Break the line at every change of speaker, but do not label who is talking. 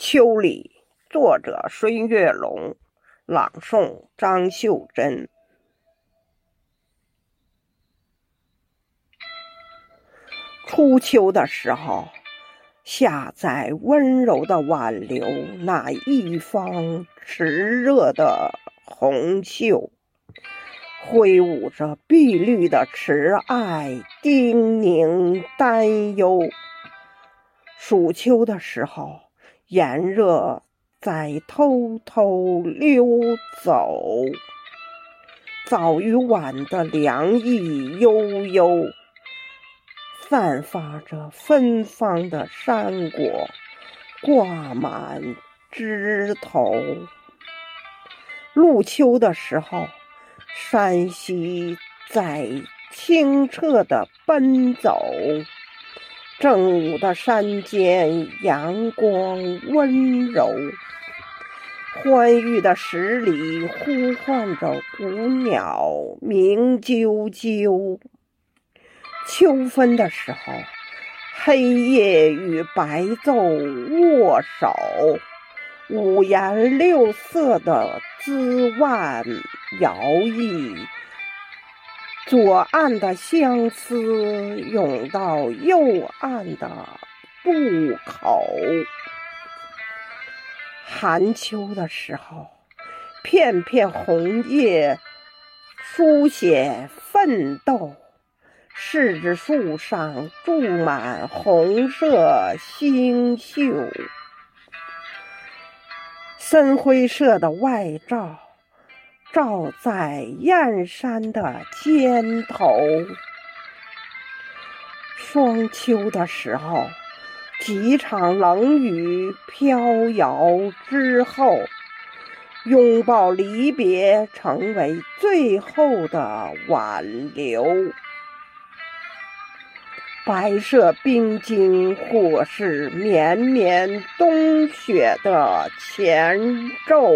秋里，作者孙月龙，朗诵张秀珍。初秋的时候，下在温柔的挽留那一方炽热的红袖，挥舞着碧绿的慈爱，叮咛担忧。暑秋的时候。炎热在偷偷溜走，早与晚的凉意悠悠，散发着芬芳的山果挂满枝头。入秋的时候，山溪在清澈的奔走。正午的山间，阳光温柔，欢愉的十里呼唤着古鸟鸣啾啾。秋分的时候，黑夜与白昼握手，五颜六色的枝蔓摇曳。左岸的相思涌到右岸的渡口。寒秋的时候，片片红叶书写奋斗。柿子树上住满红色星宿，深灰色的外罩。照在燕山的肩头。霜秋的时候，几场冷雨飘摇之后，拥抱离别成为最后的挽留。白色冰晶，或是绵绵冬雪的前奏。